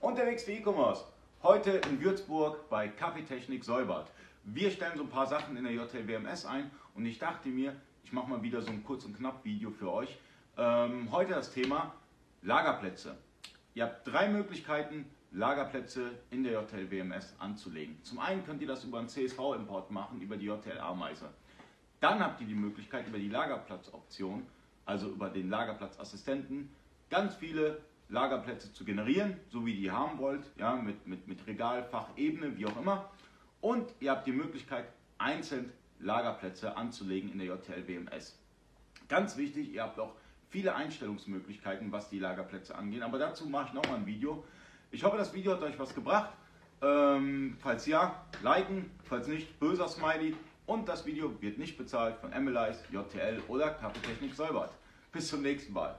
Unterwegs für E-Commerce. Heute in Würzburg bei Kaffeetechnik Säubert. Wir stellen so ein paar Sachen in der JTWMS ein und ich dachte mir, ich mache mal wieder so ein kurz und knapp Video für euch. Ähm, heute das Thema Lagerplätze. Ihr habt drei Möglichkeiten, Lagerplätze in der JTL WMS anzulegen. Zum einen könnt ihr das über einen CSV-Import machen, über die JTL Ameise. Dann habt ihr die Möglichkeit, über die Lagerplatzoption, also über den Lagerplatzassistenten, ganz viele Lagerplätze zu generieren, so wie ihr haben wollt, ja, mit, mit, mit Regal, Fach, Ebene, wie auch immer. Und ihr habt die Möglichkeit, einzeln Lagerplätze anzulegen in der JTL WMS. Ganz wichtig, ihr habt auch viele Einstellungsmöglichkeiten, was die Lagerplätze angeht. Aber dazu mache ich nochmal ein Video. Ich hoffe, das Video hat euch was gebracht. Ähm, falls ja, liken, falls nicht, böser Smiley. Und das Video wird nicht bezahlt von MLIs, JTL oder Kaffeetechnik Säubert. Bis zum nächsten Mal.